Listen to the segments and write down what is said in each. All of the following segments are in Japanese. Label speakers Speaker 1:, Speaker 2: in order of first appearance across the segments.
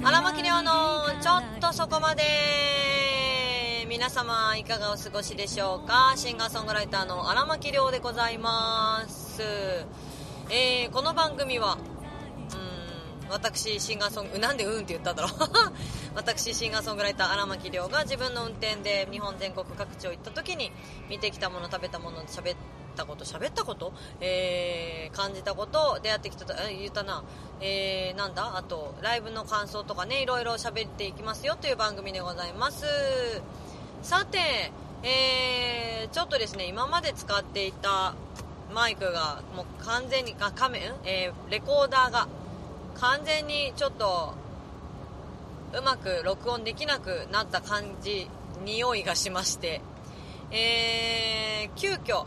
Speaker 1: 荒牧亮のちょっとそこまで。皆様いかがお過ごしでしょうか？シンガーソングライターの荒牧亮でございます、えーこの番組はうん私シンガーソングなんでうんって言ったんだろう。私シンガーソングライター荒牧亮が自分の運転で日本全国各地を行った時に見てきたもの食べたもの喋ったこと喋ったこと、えー感じたこと出会ってきたと言ったな、えーなんだ？あとライブの感想とかねいろいろ喋っていきますよという番組でございます。さて、えーちょっとですね今まで使っていたマイクがもう完全にあカメん、えーレコーダーが完全にちょっとうまく録音できなくなった感じ匂いがしまして。えー急遽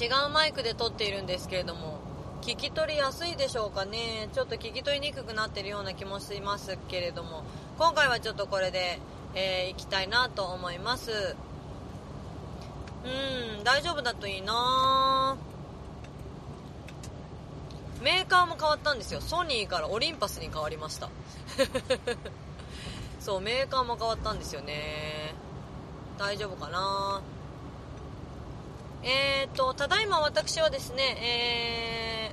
Speaker 1: 違うマイクで撮っているんですけれども聞き取りやすいでしょうかね。ちょっと聞き取りにくくなってるような気もしますけれども。今回はちょっとこれで、えー行きたいなと思います。うん大丈夫だといいな。メーカーも変わったんですよ。ソニーからオリンパスに変わりました。そうメーカーも変わったんですよね。大丈夫かな。えーとただいま私はですねえ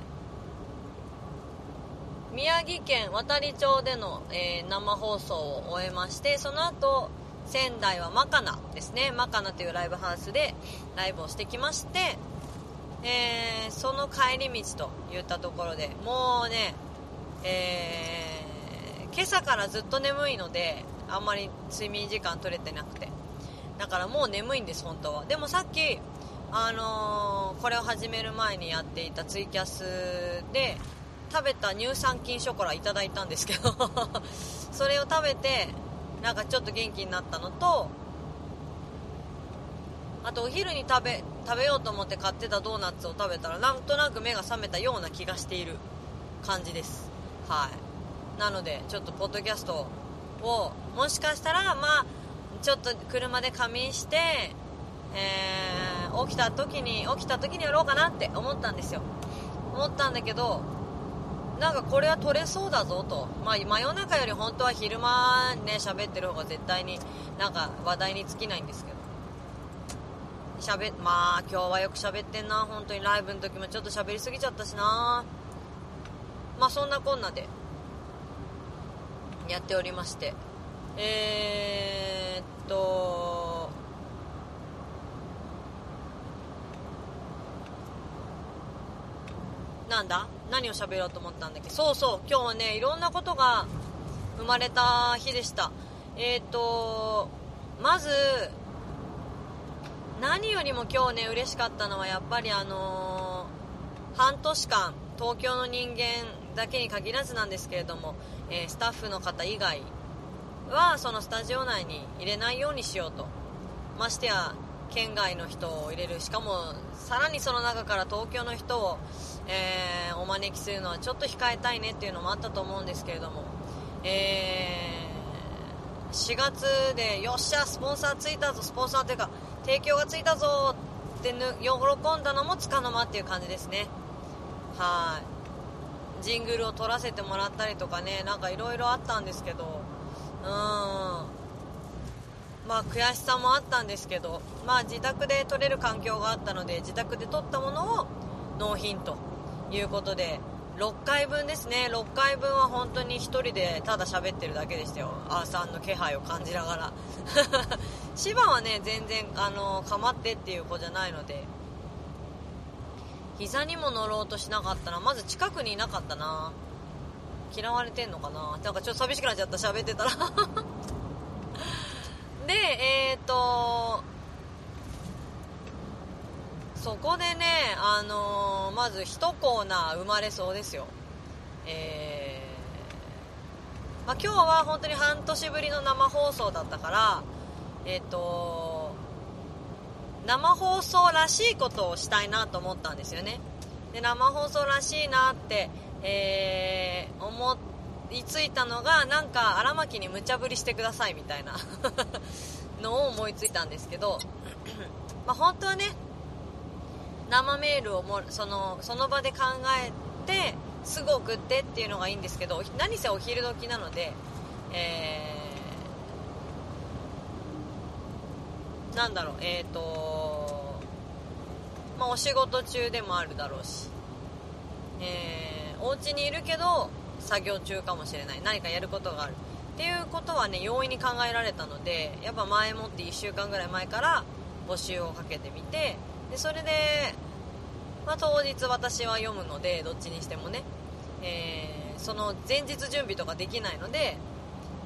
Speaker 1: ー宮城県渡里町での、えー生放送を終えましてその後仙台はマカナですね。マカナというライブハウスでライブをしてきまして、えーその帰り道といったところでもうね、えー今朝からずっと眠いのであんまり睡眠時間取れてなくて。だからもう眠いんです本当は。でもさっきあのーこれを始める前にやっていたツイキャスで食べた乳酸菌ショコラいただいたんですけど それを食べてなんかちょっと元気になったのとあとお昼に食べ食べようと思って買ってたドーナツを食べたらなんとなく目が覚めたような気がしている感じです。はい。なのでちょっとポッドキャストをもしかしたらまあちょっと車で仮眠して、えー起きた時に起きた時にやろうかなって思ったんですよ。思ったんだけどなんかこれは取れそうだぞと、まあ、真夜中より本当は昼間ね喋ってる方が絶対になんか話題に尽きないんですけど。喋まあ今日はよく喋ってんな。本当にライブの時もちょっと喋りすぎちゃったしな。まあそんなこんなでやっておりまして。えー、っとなんだ？何を喋ろうと思ったんだっけ？そうそう今日はねいろんなことが生まれた日でした。えー、とまず何よりも今日ね嬉しかったのはやっぱりあのー半年間東京の人間だけに限らずなんですけれども、えースタッフの方以外はそのスタジオ内に入れないようにしようと。ましてや県外の人を入れる。しかもさらにその中から東京の人を、えーお招きするのはちょっと控えたいねっていうのもあったと思うんですけれども、えー4月でよっしゃスポンサーついたぞスポンサーというか提供がついたぞって喜んだのもつかの間っていう感じですね。はい。ジングルを撮らせてもらったりとかねなんかいろいろあったんですけど。うん。まあ悔しさもあったんですけど。まあ自宅で撮れる環境があったので自宅で撮ったものを納品と。いうことで6回分ですね。6回分は本当に1人でただ喋ってるだけでしたよ。あーさんの気配を感じながら。芝はね全然あの構ってっていう子じゃないので。膝にも乗ろうとしなかったな。まず近くにいなかったな。嫌われてんのかな。なんかちょっと寂しくなっちゃった。喋ってたら。でえっ、とそこでねあのーまず1コーナー生まれそうですよ。えーまあ、今日は本当に半年ぶりの生放送だったからえっ、と生放送らしいことをしたいなと思ったんですよね。で生放送らしいなって、えー思いついたのがなんか荒牧に無茶ぶりしてくださいみたいな のを思いついたんですけどまあ本当はね生メールをもそのその場で考えてすぐ送ってっていうのがいいんですけど何せお昼時なのでえー、なんだろうえっ、ー、とまあお仕事中でもあるだろうしえー、お家にいるけど作業中かもしれない。何かやることがある。っていうことはね容易に考えられたのでやっぱ前もって1週間ぐらい前から募集をかけてみてでそれで、まあ、当日私は読むのでどっちにしてもね、えー、その前日準備とかできないので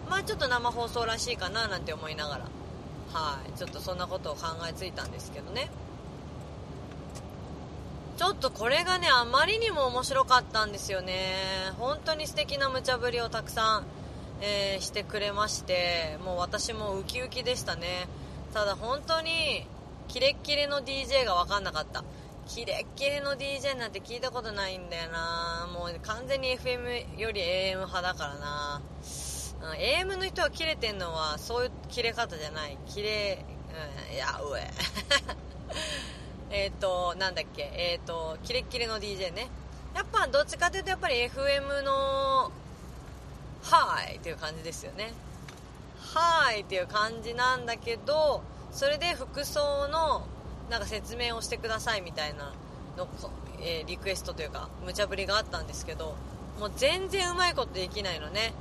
Speaker 1: まあちょっと生放送らしいかななんて思いながら。はい。ちょっとそんなことを考えついたんですけどね。ちょっとこれがねあまりにも面白かったんですよね。本当に素敵な無茶ぶりをたくさん、えー、してくれましてもう私もウキウキでしたね。ただ本当にキレッキレの DJ が分かんなかった。キレッキレの DJ なんて聞いたことないんだよな。もう完全に FM より AM 派だからな、うん、AM の人がキレてんのはそういうキレ方じゃない。キレ、うん、いやうえ。えっ、と、なんだっけ、えっ、ー、と、キレッキレの DJ ね。やっぱ、どっちかというと、やっぱり FM の、はーいっていう感じですよね。はーいっていう感じなんだけど、それで服装の、なんか説明をしてくださいみたいなの、えー、リクエストというか、無茶ぶりがあったんですけど、もう全然うまいことできないのね。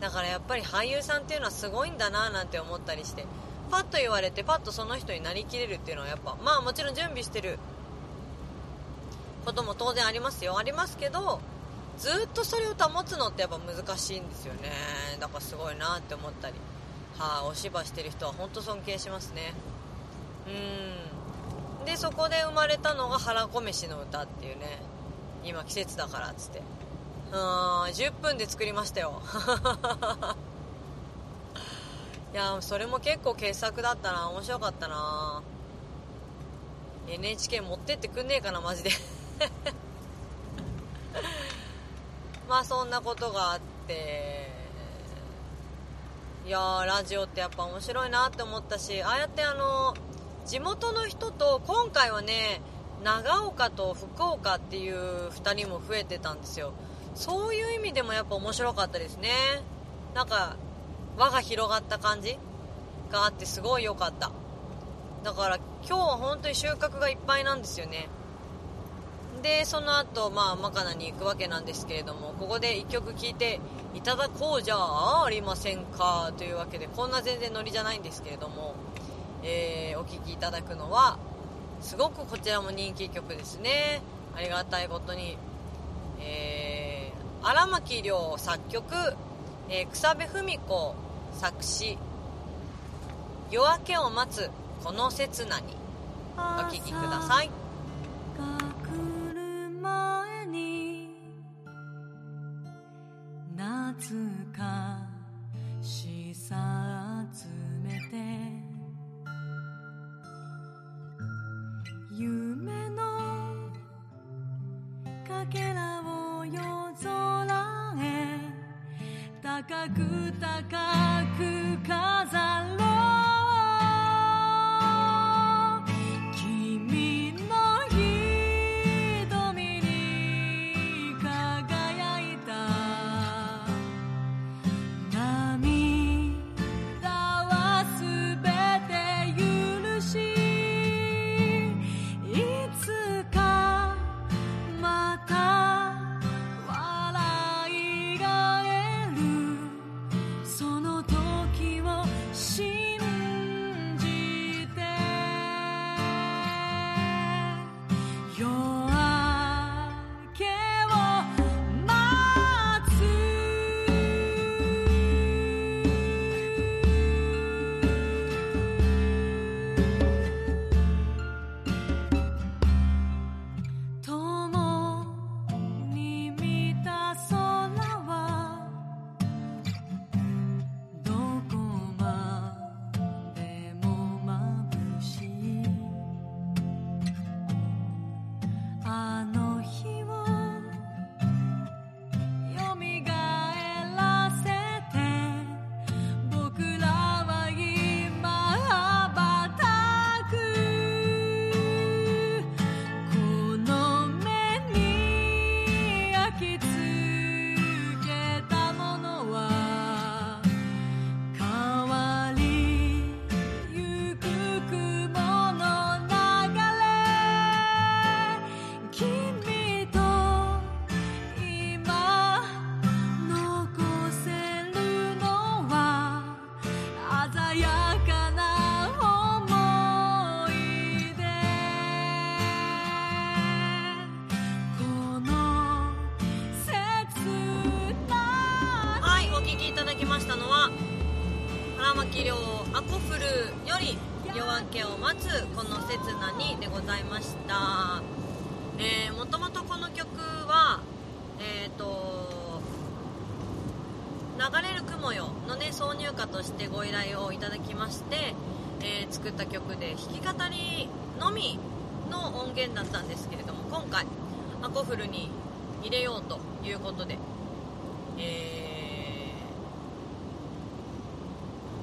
Speaker 1: だからやっぱり俳優さんっていうのはすごいんだななんて思ったりして。パッと言われてパッとその人になりきれるっていうのはやっぱまあもちろん準備してることも当然ありますよありますけどずっとそれを保つのってやっぱ難しいんですよねだからすごいなって思ったりは、あ、お芝居してる人は本当尊敬しますね。うん。でそこで生まれたのが腹こ飯の歌っていうね。今季節だからっつって。うん10分で作りましたよ。いやそれも結構傑作だったな。面白かったな。NHK 持ってってくんねえかなマジで。まあそんなことがあって。いやラジオってやっぱ面白いなって思ったしああやってあの地元の人と今回はね長岡と福岡っていう2人も増えてたんですよ。そういう意味でもやっぱ面白かったですね。なんか輪が広がった感じがあってすごい良かった。だから今日は本当に収穫がいっぱいなんですよね。でその後まあマカナに行くわけなんですけれどもここで1曲聴いていただこうじゃありませんかというわけでこんな全然ノリじゃないんですけれども、えー、お聴きいただくのはすごくこちらも人気曲ですね。ありがたいことに、えー、荒牧亮作曲、えー、草部文子作詞夜明けを待つこの刹那にお聴きください。ございました、もともとこの曲はえっ、と流れる雲よのね挿入歌としてご依頼をいただきまして、えー作った曲で弾き語りのみの音源だったんですけれども今回アコフルに入れようということでえ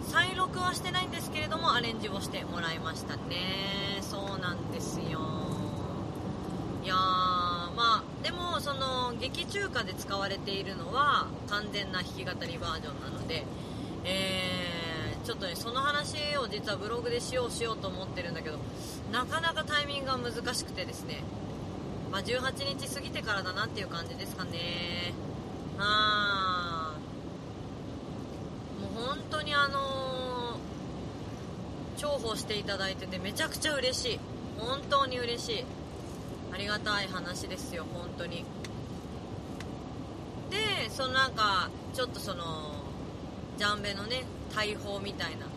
Speaker 1: ー再録はしてないんですアレンジをしてもらいましたね。そうなんですよ。いやまあでもその劇中歌で使われているのは完全な弾き語りバージョンなのでえーちょっとねその話を実はブログでしようしようと思ってるんだけどなかなかタイミングが難しくてですね。まあ、18日過ぎてからだなっていう感じですかね。あー。もう本当にあのー重宝していただいててめちゃくちゃ嬉しい。本当に嬉しい。ありがたい話ですよ本当に。でそのなんかちょっとそのジャンベのね大砲みたいな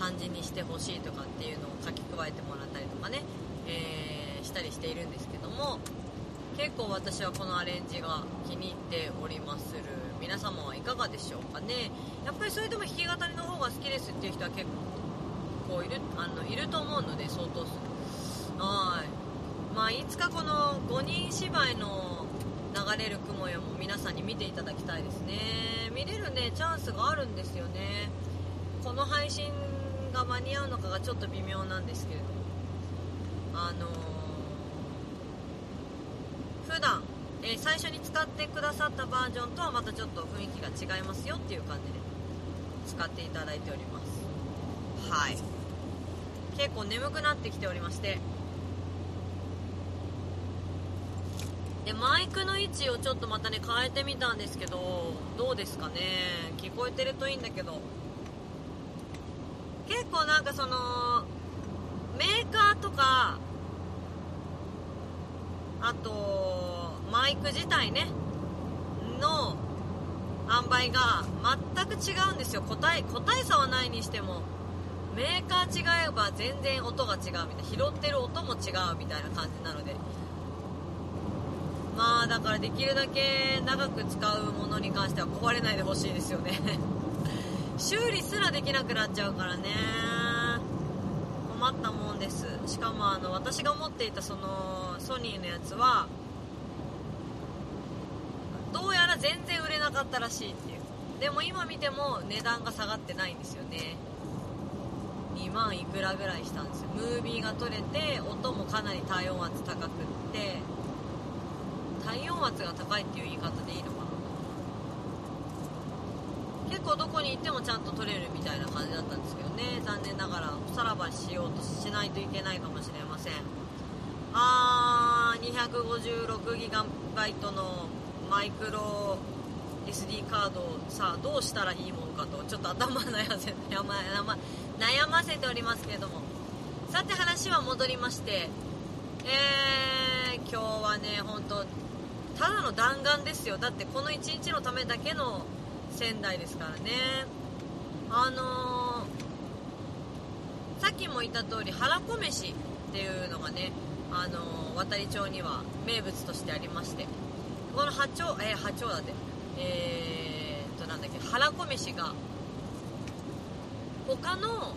Speaker 1: 感じにしてほしいとかっていうのを書き加えてもらったりとかね、えーしたりしているんですけども結構私はこのアレンジが気に入っておりまする。皆様はいかがでしょうかね。やっぱりそれでも弾き語りの方が好きですっていう人は結構いるあのいると思うので相当数。はい。まあいつかこの5人芝居の流れる雲よも皆さんに見ていただきたいですね。見れるねチャンスがあるんですよね。この配信が間に合うのかがちょっと微妙なんですけれども。あのー普段、え最初に使ってくださったバージョンとはまたちょっと雰囲気が違いますよっていう感じで使っていただいております。はい。結構眠くなってきておりまして。でマイクの位置をちょっとまたね変えてみたんですけどどうですかね。聞こえてるといいんだけど。結構なんかそのメーカーとかあとマイク自体ねの塩梅が全く違うんですよ。個体個体差はないにしても。メーカー違えば全然音が違うみたいな拾ってる音も違うみたいな感じなので。まあだからできるだけ長く使うものに関しては壊れないでほしいですよね。修理すらできなくなっちゃうからね。困ったもんです。しかもあの私が持っていたそのソニーのやつはどうやら全然売れなかったらしいっていう。でも今見ても値段が下がってないんですよね。2万いくらぐらいしたんですよ。ムービーが取れて音もかなり体温圧高くって。体温圧が高いっていう言い方でいいのかな。結構どこに行ってもちゃんと撮れるみたいな感じだったんですけどね。残念ながらおさらばしようとしないといけないかもしれません。あー 256GB のマイクロ SD カードをさあどうしたらいいものかとちょっと頭悩ませ悩ま悩ま悩ませておりますけれども。さて話は戻りましてえー、今日はね本当ただの弾丸ですよ。だってこの1日のためだけの仙台ですからね。あのーさっきも言った通り腹こ飯っていうのがね、あのー渡り町には名物としてありまして。この八丁えー八丁だって。えー、っとなんだっけ腹こ飯が他の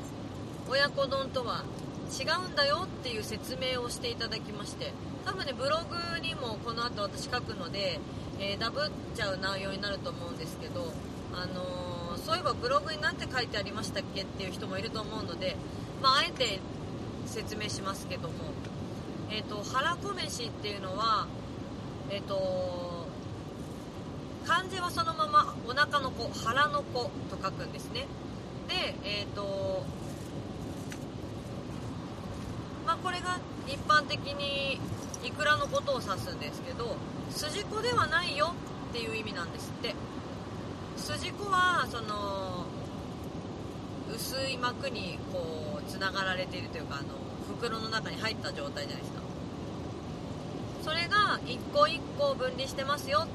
Speaker 1: 親子丼とは違うんだよっていう説明をしていただきまして多分ねブログにもこの後私書くので、えーダブっちゃう内容になると思うんですけど、あのーそういえばブログに何て書いてありましたっけっていう人もいると思うので、まあ、あえて説明しますけども、えー、と腹こ飯っていうのはえっ、と漢字はそのままお腹の子腹の子と書くんですね。でえっ、とまあこれが一般的にイクラのことを指すんですけど筋子ではないよっていう意味なんですって。筋子はその薄い膜にこうつながられているというかあの袋の中に入った状態じゃないですか。それが一個一個分離してますよ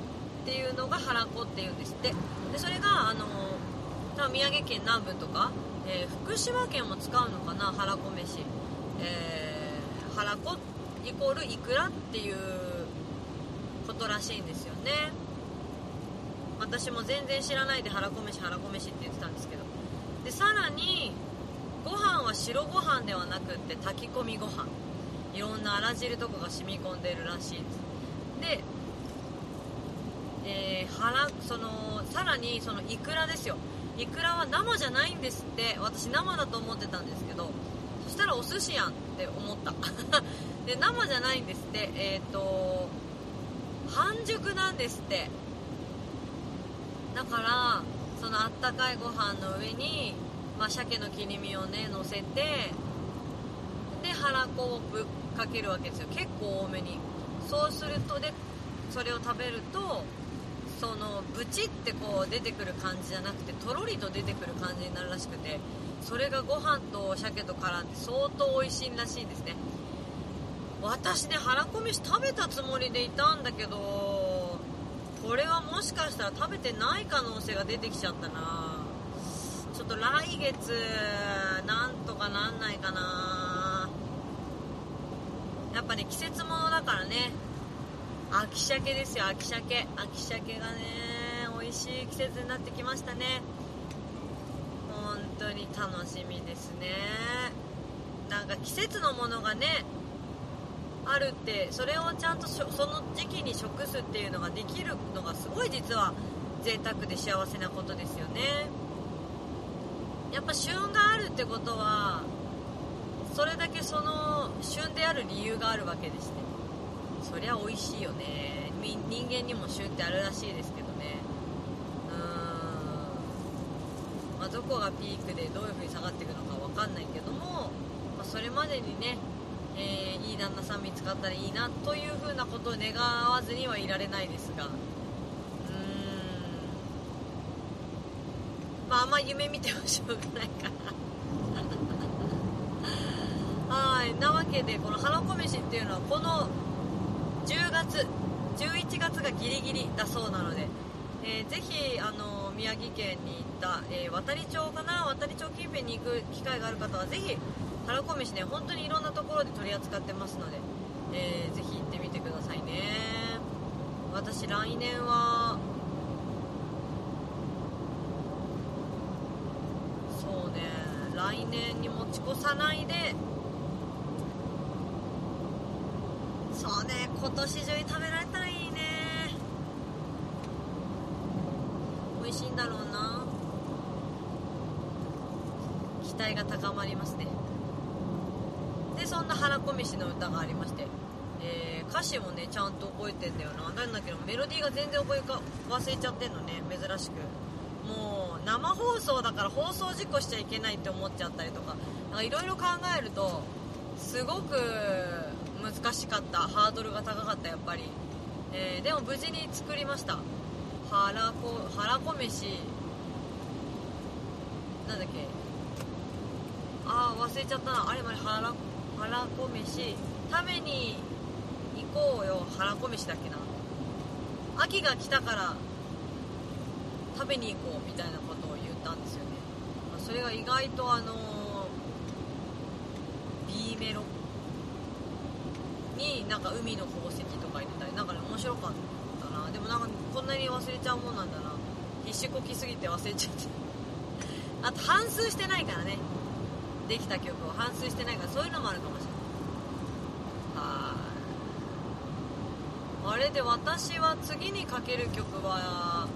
Speaker 1: っていうのが腹子っていうんですって。でそれがあの多分宮城県南部とか、えー福島県も使うのかな腹子飯。えー、腹子イコールイクラっていうことらしいんですよね。私も全然知らないで腹子飯腹子飯って言ってたんですけど。でさらにご飯は白ご飯ではなくって炊き込みご飯。いろんなあら汁とかが染み込んでるらしいです。で、えー腹そのさらにそのイクラですよ。イクラは生じゃないんですって私生だと思ってたんですけどそしたらお寿司やんって思った。で生じゃないんですってえっ、と半熟なんですって。だからそのあったかいご飯の上に、まあ、鮭の切り身をね乗せてで腹子をぶっかけるわけですよ。結構多めに。そうするとでそれを食べるとそのブチってこう出てくる感じじゃなくてとろりと出てくる感じになるらしくてそれがご飯と鮭と絡んで相当美味しいらしいですね。私ね腹こ飯食べたつもりでいたんだけどこれはもしかしたら食べてない可能性が出てきちゃったな。ちょっと来月なんとかなんないかな。やっぱね季節ものだからね秋鮭ですよ秋鮭。秋鮭がね美味しい季節になってきましたね。本当に楽しみですね。なんか季節のものがねあるってそれをちゃんとその時期に食すっていうのができるのがすごい実は贅沢で幸せなことですよね。やっぱ旬があるってことはそれだけその旬である理由があるわけですねそりゃ美味しいよね。人間にも旬ってあるらしいですけどね。うん、まあ、どこがピークでどういう風に下がっていくのかわかんないけども、まあ、それまでにね、えーいい旦那さん見つかったらいいなという風なことを願わずにはいられないですが。うーん。まああんま夢見てもしょうがないから はい。なわけでこの花子飯っていうのはこの10月11月がギリギリだそうなので、えーぜひあの宮城県に行った、えー渡里町かな渡里町近辺に行く機会がある方はぜひ腹こ飯ね本当にいろんなところで取り扱ってますので、えーぜひ行ってみてくださいね。私来年はそうね来年に持ち越さないでそうね今年中に食べられたらいいね。美味しいんだろうな。期待が高まりますね。でそんな腹こ飯の歌がありまして、えー歌詞もねちゃんと覚えてんだよな。なんだけどメロディーが全然覚えか忘れちゃってんのね。珍しく。もう生放送だから放送事故しちゃいけないって思っちゃったりとかいろいろ考えるとすごく難しかった。ハードルが高かったやっぱり、えーでも無事に作りました。腹こ腹こ飯。なんだっけ。ああ忘れちゃったな。あれまで腹腹こ飯。食べに行こうよ。腹こ飯だっけな。秋が来たから食べに行こうみたいなことを言ったんですよね。それが意外とあの B メロになんか海の宝石とか言ってたりなんかね面白かったな。でもなんかこんなに忘れちゃうもんなんだな必死こきすぎて忘れちゃって。あと半数してないからね。できた曲を半数してないからそういうのもあるかもしれない。はいあれで私は次にかける曲は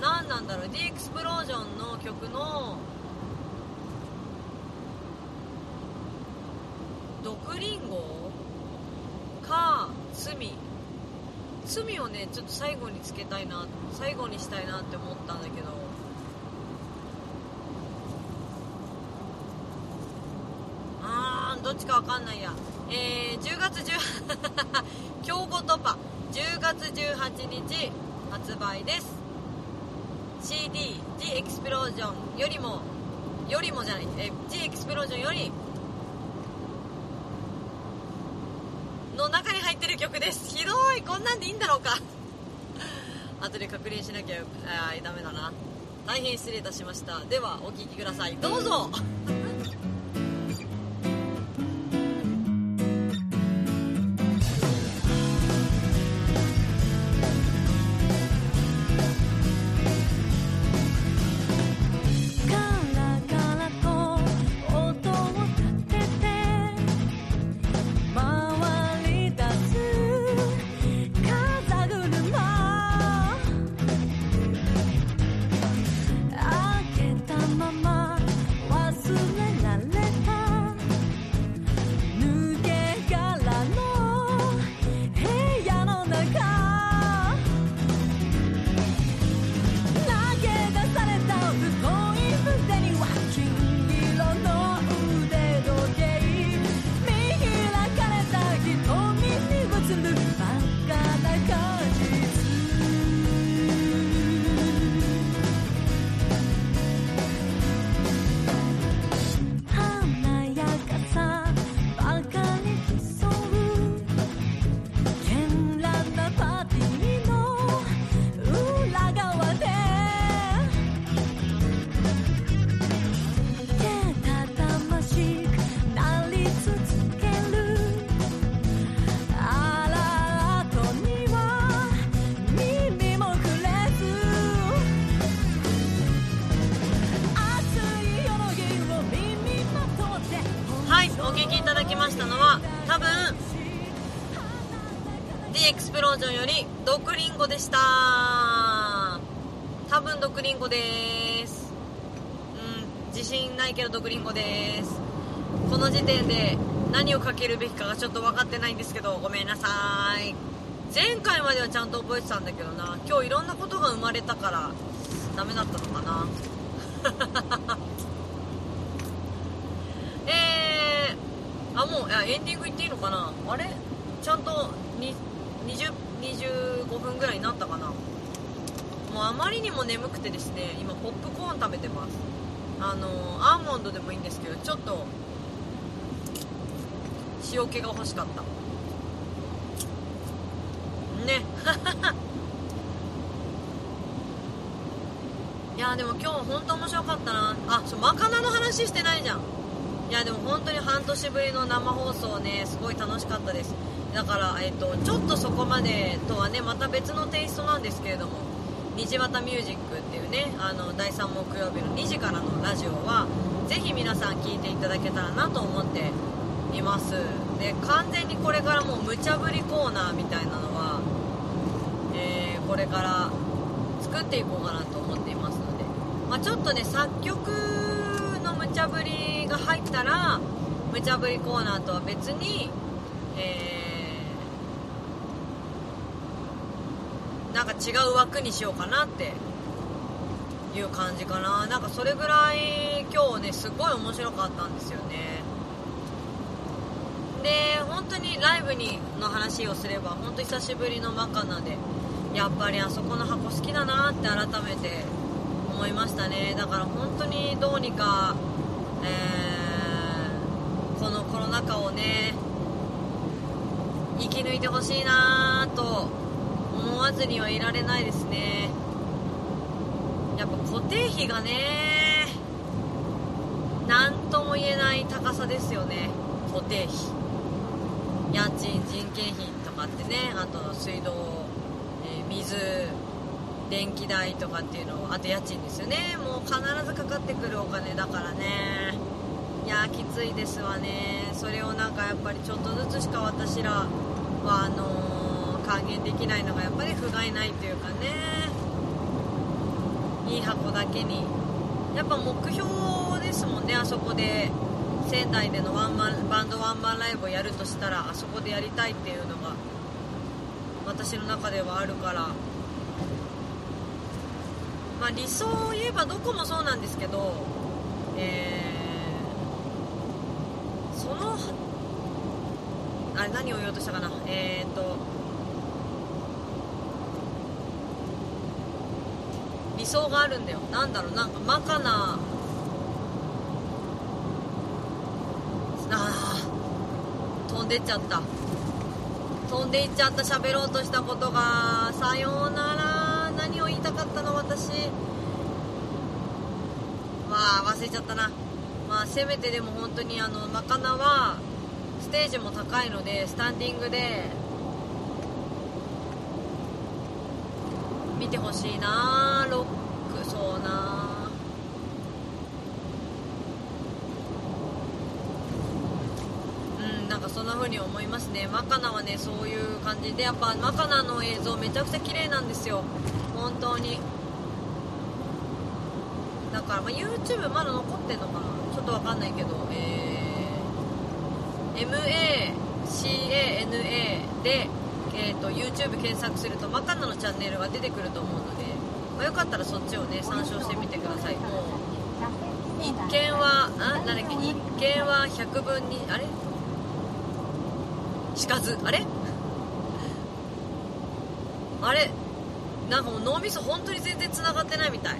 Speaker 1: 何なんだろう？D エクスプロージョンの曲の毒リンゴか罪罪をねちょっと最後につけたいな最後にしたいなって思ったんだけど。あーどっちかわかんないや。えー、10月10競合突破10月18日発売です。CD「The Explosion」よりもよりもじゃない、えー G エクスプロージョンよりの中ですひどいこんなんでいいんだろう。か後で確認しなきゃあダメだな大変失礼いたしましたではお聴きくださいどう。ぞ
Speaker 2: God. 時
Speaker 1: 点で何をかけるべきかがちょっと分かってないんですけどごめんなさい。前回まではちゃんと覚えてたんだけどな。今日いろんなことが生まれたからダメだったのかな。えー、あもういやエンディングいっていいのかな。あれ？ちゃんと20 25分ぐらいになったかな。もうあまりにも眠くてですね今ポップコーン食べてます。あのアーモンドでもいいんですけどちょっと塩気が欲しかった。ね。いやでも今日本当面白かったな。あそうマカナの話してないじゃん。いやでも本当に半年ぶりの生放送ねすごい楽しかったです。だから、えっとちょっとそこまでとはねまた別のテイストなんですけれども虹綿ミュージックっていうねあの第3木曜日の2時からのラジオはぜひ皆さん聞いていただけたらなと思っています。で完全にこれからもう無茶ぶりコーナーみたいなのは、えーこれから作っていこうかなと思っていますので、まあ、ちょっとね作曲の無茶ぶりが入ったら無茶ぶりコーナーとは別に、えーなんか違う枠にしようかなっていう感じかな。なんかそれぐらい今日ねすごい面白かったんですよね。で本当にライブにの話をすれば本当久しぶりのマカナでやっぱりあそこの箱好きだなって改めて思いましたね。だから本当にどうにか、えーこのコロナ禍をね生き抜いてほしいなと思わずにはいられないですね。やっぱ固定費がね何とも言えない高さですよね。固定費。家賃人件費とかってねあと水道、えー水電気代とかっていうのをあと家賃ですよね。もう必ずかかってくるお金だからね。いやーきついですわね。それをなんかやっぱりちょっとずつしか私らはあのー還元できないのがやっぱり不甲斐ないというかね。いい箱だけに。やっぱ目標ですもんねあそこで。仙台でのワンマンバンドワンマンライブをやるとしたらあそこでやりたいっていうのが私の中ではあるから。まあ理想を言えばどこもそうなんですけどえーそのあれ何を言おうとしたかな。えー、っと理想があるんだよ。なんだろう。なんかマカナ飛んでっちゃった。飛んでいっちゃった。喋ろうとしたことがさようなら。何を言いたかったの私。まあ忘れちゃったな。まあせめてでも本当にあのマカナはステージも高いのでスタンディングで見てほしいな。ロックそうなうんなんかそんな風に思いますね。マカナはねそういう感じでやっぱマカナの映像めちゃくちゃ綺麗なんですよ。本当に。だから、まあ、YouTube まだ残ってんのかな？ちょっとわかんないけど。えー、MACANA で、えー、と YouTube 検索するとマカナのチャンネルが出てくると思うので、まあ、よかったらそっちをね参照してみてください。もう一見はあなんだっけ？一見は100分にあれ？しかずあれ？あれ？なんかもう脳みそ本当に全然繋がってないみたい。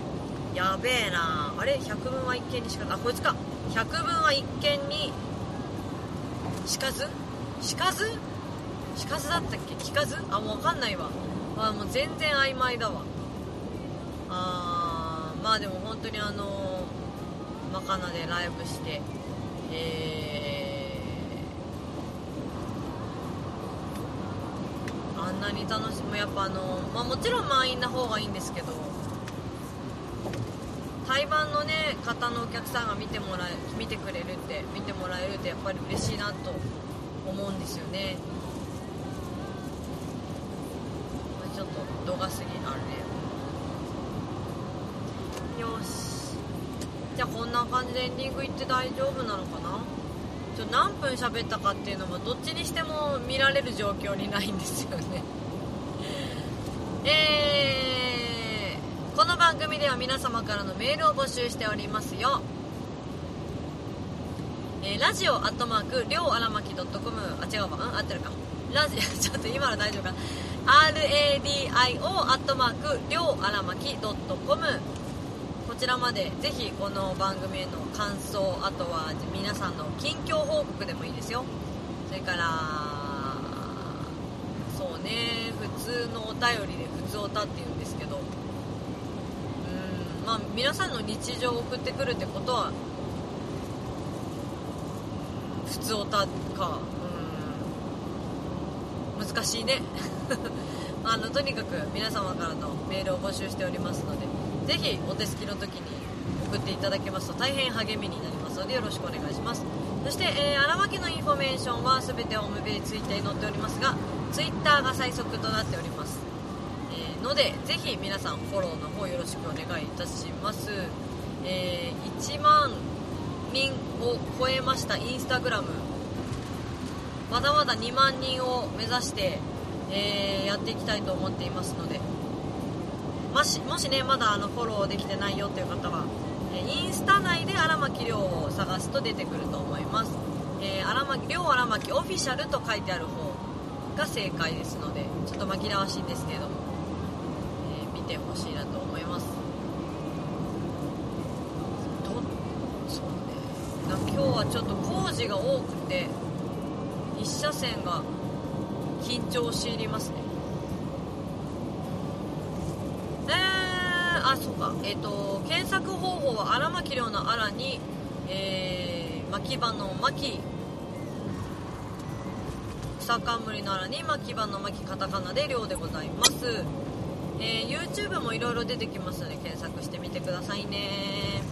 Speaker 1: やべえな。あれ？100分は一見にしかあこいつか。100分は一見にしかずしかずしかずだったっけ？聞かず？あもう分かんないわ。あもう全然曖昧だわ。あーまあでも本当にあのマカナでライブしてえーあんなに楽しむやっぱあの、まあ、もちろん満員な方がいいんですけど対バンのね方のお客さんが見てもらえ見てくれるって見てもらえるってやっぱり嬉しいなと思うんですよね。ちょっと度が過ぎあるねよし。じゃあこんな感じでエンディングいって大丈夫なのかな？ちょ何分喋ったかっていうのもどっちにしても見られる状況にないんですよね。えー、この番組では皆様からのメールを募集しておりますよ。えーラジオアットマークりょうあらまき .com あ違うわうん合ってるか。ラジオ ちょっと今の大丈夫か。な RADIO アットマークりょうあらまき .com こちらまでぜひこの番組への感想あとは皆さんの近況報告でもいいですよ。それからね普通のお便りで普通おたって言うんですけど。うんまあ皆さんの日常を送ってくるってことは普通おたかうん難しいね。あのとにかく皆様からのメールを募集しておりますのでぜひお手すきの時に送っていただけますと大変励みになります。のでよろしくお願いします。そして、えー、荒牧のインフォメーションは全てホームページツイッターに載っておりますがツイッターが最速となっております、えーのでぜひ皆さんフォローの方よろしくお願いいたします、えー1万人を超えましたインスタグラム。まだまだ2万人を目指して、えーやっていきたいと思っていますので。もしもしねまだあのフォローできてないよという方は、インスタ内で荒牧亮を探すと出てくると思います、えー、荒牧亮荒牧オフィシャルと書いてある方が正解ですのでちょっと紛らわしいんですけれども、えー見てほしいなと思います。とそうね。今日はちょっと工事が多くて一車線が緊張し入りますねえー、そうか。えっ、と検索方法は荒牧亮の荒にえー、牧場の牧。草冠の荒に牧場の牧カタカナで亮でございます。えー YouTube もいろいろ出てきますので検索してみてくださいね。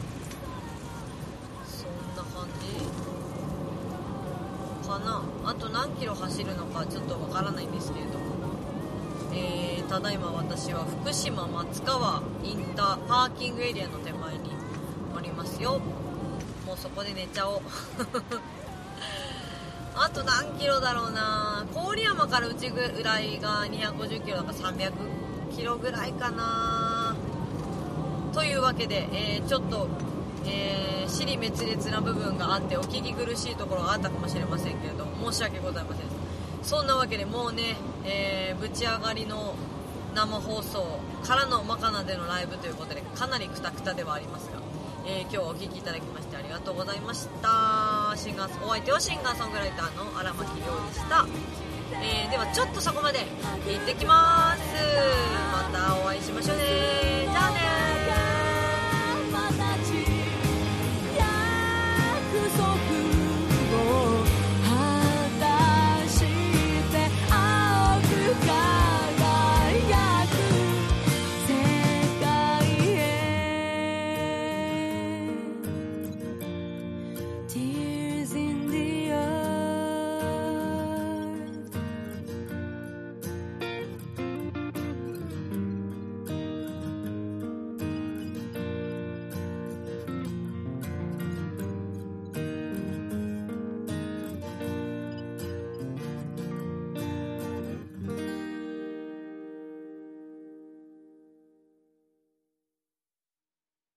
Speaker 1: そんな感じ。かな。あと何キロ走るのかちょっとわからないんですけれども、えーただいま私は福島松川インターパーキングエリアの手前におりますよ。もうそこで寝ちゃおう。あと何キロだろうな。郡山から内ぐらいが250キロだから300キロぐらいかな。というわけで、えーちょっと、えー、尻滅裂な部分があってお聞き苦しいところがあったかもしれませんけれども申し訳ございません。そんなわけでもうね、えーぶち上がりの生放送からのマカナでのライブということでかなりクタクタではありますが、えー今日はお聞きいただきましてありがとうございました。シンガーお相手はシンガーソングライターの荒牧亮でした、えーではちょっとそこまで行ってきます。またお会いしましょうね。